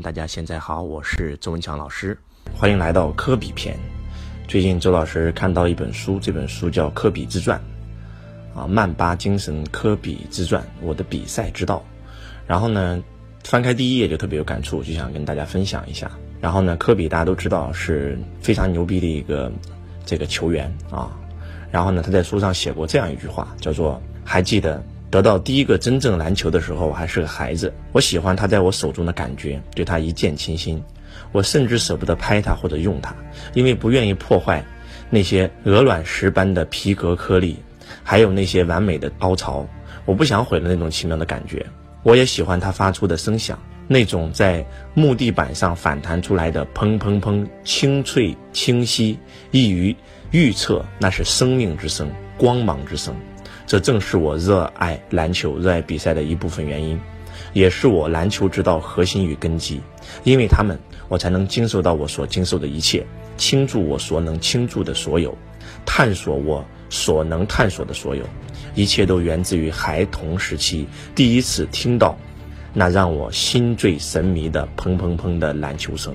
大家现在好，我是周文强老师，欢迎来到科比篇。最近周老师看到一本书，这本书叫《科比自传》，啊，曼巴精神科比自传，我的比赛之道。然后呢，翻开第一页就特别有感触，就想跟大家分享一下。然后呢，科比大家都知道是非常牛逼的一个这个球员啊。然后呢，他在书上写过这样一句话，叫做“还记得”。得到第一个真正篮球的时候，我还是个孩子。我喜欢它在我手中的感觉，对它一见倾心。我甚至舍不得拍它或者用它，因为不愿意破坏那些鹅卵石般的皮革颗粒，还有那些完美的凹槽。我不想毁了那种奇妙的感觉。我也喜欢它发出的声响，那种在木地板上反弹出来的砰砰砰，清脆清晰，易于预测，那是生命之声，光芒之声。这正是我热爱篮球、热爱比赛的一部分原因，也是我篮球之道核心与根基。因为他们，我才能经受到我所经受的一切，倾注我所能倾注的所有，探索我所能探索的所有。一切都源自于孩童时期第一次听到那让我心醉神迷的砰砰砰的篮球声。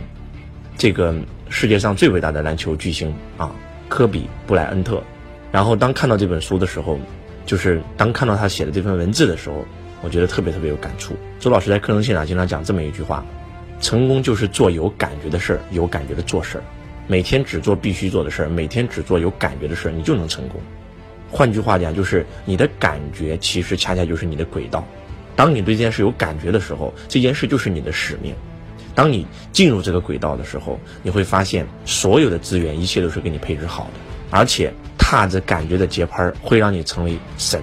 这个世界上最伟大的篮球巨星啊，科比·布莱恩特。然后当看到这本书的时候。就是当看到他写的这份文字的时候，我觉得特别特别有感触。周老师在课程现场经常讲这么一句话：成功就是做有感觉的事儿，有感觉的做事儿。每天只做必须做的事儿，每天只做有感觉的事儿，你就能成功。换句话讲，就是你的感觉其实恰恰就是你的轨道。当你对这件事有感觉的时候，这件事就是你的使命。当你进入这个轨道的时候，你会发现所有的资源，一切都是给你配置好的，而且。踏着感觉的节拍儿，会让你成为神，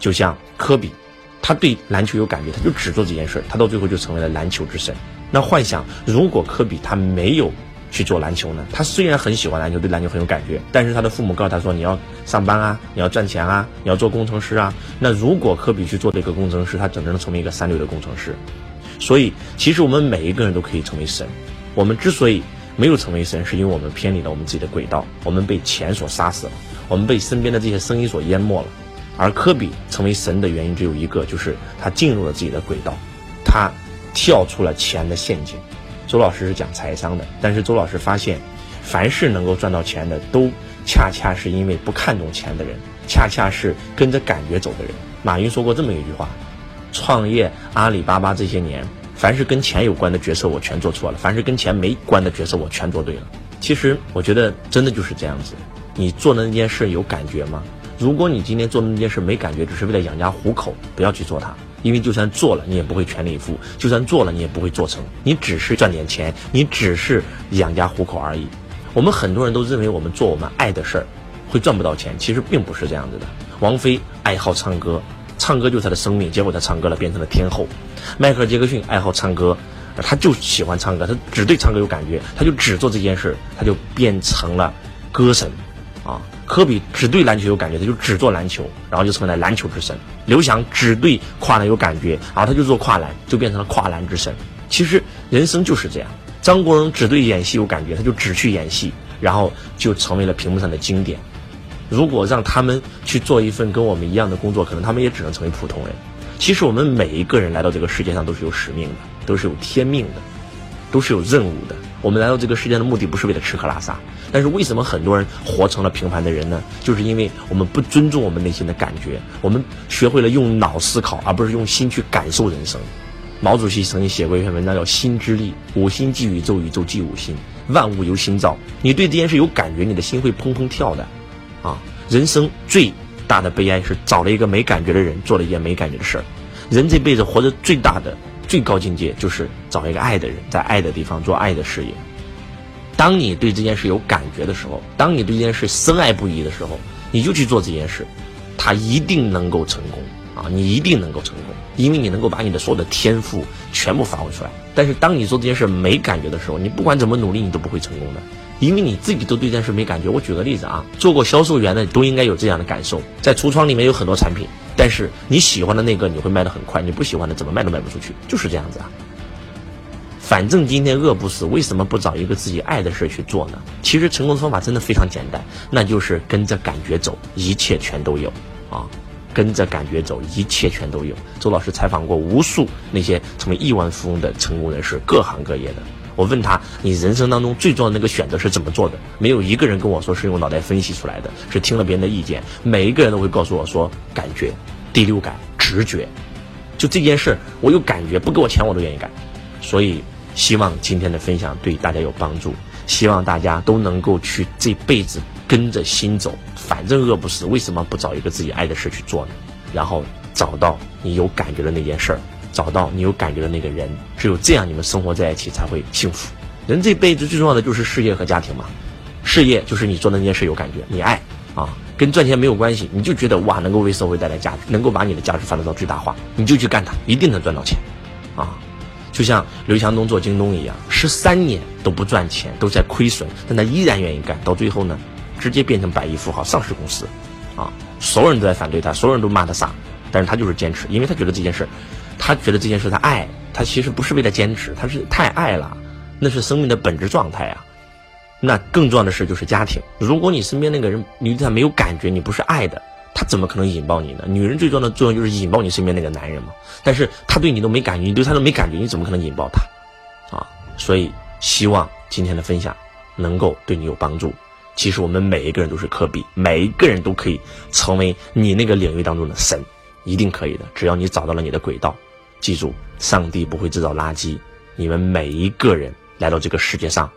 就像科比，他对篮球有感觉，他就只做这件事儿，他到最后就成为了篮球之神。那幻想，如果科比他没有去做篮球呢？他虽然很喜欢篮球，对篮球很有感觉，但是他的父母告诉他说：“你要上班啊，你要赚钱啊，你要做工程师啊。”那如果科比去做这个工程师，他怎么能成为一个三流的工程师？所以，其实我们每一个人都可以成为神。我们之所以没有成为神，是因为我们偏离了我们自己的轨道，我们被钱所杀死了。我们被身边的这些声音所淹没了，而科比成为神的原因只有一个，就是他进入了自己的轨道，他跳出了钱的陷阱。周老师是讲财商的，但是周老师发现，凡是能够赚到钱的，都恰恰是因为不看重钱的人，恰恰是跟着感觉走的人。马云说过这么一句话：创业阿里巴巴这些年，凡是跟钱有关的角色我全做错了，凡是跟钱没关的角色我全做对了。其实我觉得真的就是这样子。你做的那件事有感觉吗？如果你今天做的那件事没感觉，只是为了养家糊口，不要去做它。因为就算做了，你也不会全力以赴；就算做了，你也不会做成。你只是赚点钱，你只是养家糊口而已。我们很多人都认为我们做我们爱的事儿会赚不到钱，其实并不是这样子的。王菲爱好唱歌，唱歌就是他的生命，结果他唱歌了，变成了天后。迈克尔·杰克逊爱好唱歌，他就喜欢唱歌，他只对唱歌有感觉，他就只做这件事，他就变成了歌神。啊，科比只对篮球有感觉，他就只做篮球，然后就成为了篮球之神。刘翔只对跨栏有感觉，然后他就做跨栏，就变成了跨栏之神。其实人生就是这样。张国荣只对演戏有感觉，他就只去演戏，然后就成为了屏幕上的经典。如果让他们去做一份跟我们一样的工作，可能他们也只能成为普通人。其实我们每一个人来到这个世界上都是有使命的，都是有天命的，都是有任务的。我们来到这个世界的目的不是为了吃喝拉撒，但是为什么很多人活成了平凡的人呢？就是因为我们不尊重我们内心的感觉，我们学会了用脑思考，而不是用心去感受人生。毛主席曾经写过一篇文章叫《心之力》，五心即宇宙，宇宙即五心，万物由心造。你对这件事有感觉，你的心会砰砰跳的。啊，人生最大的悲哀是找了一个没感觉的人，做了一件没感觉的事儿。人这辈子活着最大的。最高境界就是找一个爱的人，在爱的地方做爱的事业。当你对这件事有感觉的时候，当你对这件事深爱不已的时候，你就去做这件事，他一定能够成功啊！你一定能够成功，因为你能够把你的所有的天赋全部发挥出来。但是当你做这件事没感觉的时候，你不管怎么努力，你都不会成功的，因为你自己都对这件事没感觉。我举个例子啊，做过销售员的都应该有这样的感受，在橱窗里面有很多产品。但是你喜欢的那个你会卖得很快，你不喜欢的怎么卖都卖不出去，就是这样子啊。反正今天饿不死，为什么不找一个自己爱的事去做呢？其实成功的方法真的非常简单，那就是跟着感觉走，一切全都有啊。跟着感觉走，一切全都有。周老师采访过无数那些成为亿万富翁的成功人士，各行各业的。我问他，你人生当中最重要的那个选择是怎么做的？没有一个人跟我说是用脑袋分析出来的，是听了别人的意见。每一个人都会告诉我说，感觉、第六感、直觉，就这件事，我有感觉，不给我钱我都愿意干。所以，希望今天的分享对大家有帮助，希望大家都能够去这辈子跟着心走，反正饿不死，为什么不找一个自己爱的事去做呢？然后找到你有感觉的那件事儿。找到你有感觉的那个人，只有这样，你们生活在一起才会幸福。人这辈子最重要的就是事业和家庭嘛。事业就是你做那件事有感觉，你爱啊，跟赚钱没有关系。你就觉得哇，能够为社会带来价值，能够把你的价值发展到最大化，你就去干它，一定能赚到钱啊。就像刘强东做京东一样，十三年都不赚钱，都在亏损，但他依然愿意干，到最后呢，直接变成百亿富豪，上市公司啊，所有人都在反对他，所有人都骂他傻，但是他就是坚持，因为他觉得这件事。他觉得这件事他爱，他其实不是为了坚持，他是太爱了，那是生命的本质状态啊。那更重要的事就是家庭。如果你身边那个人你对他没有感觉，你不是爱的，他怎么可能引爆你呢？女人最重要的作用就是引爆你身边那个男人嘛。但是他对你都没感觉，你对他都没感觉，你怎么可能引爆他？啊，所以希望今天的分享能够对你有帮助。其实我们每一个人都是科比，每一个人都可以成为你那个领域当中的神，一定可以的，只要你找到了你的轨道。记住，上帝不会制造垃圾。你们每一个人来到这个世界上，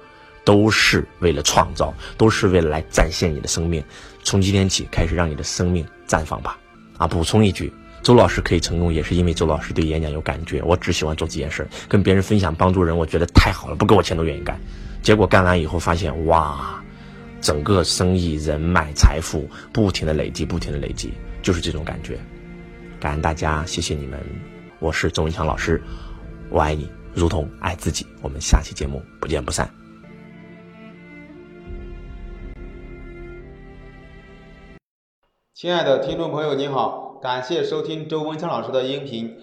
都是为了创造，都是为了来展现你的生命。从今天起，开始让你的生命绽放吧！啊，补充一句，周老师可以成功，也是因为周老师对演讲有感觉。我只喜欢做这件事，跟别人分享、帮助人，我觉得太好了，不给我钱都愿意干。结果干完以后发现，哇，整个生意、人脉、财富不停的累积，不停的累积，就是这种感觉。感恩大家，谢谢你们。我是周文强老师，我爱你如同爱自己。我们下期节目不见不散。亲爱的听众朋友，您好，感谢收听周文强老师的音频。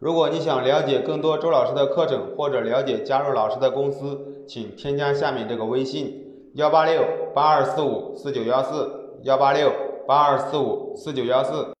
如果你想了解更多周老师的课程，或者了解加入老师的公司，请添加下面这个微信：幺八六八二四五四九幺四，幺八六八二四五四九幺四。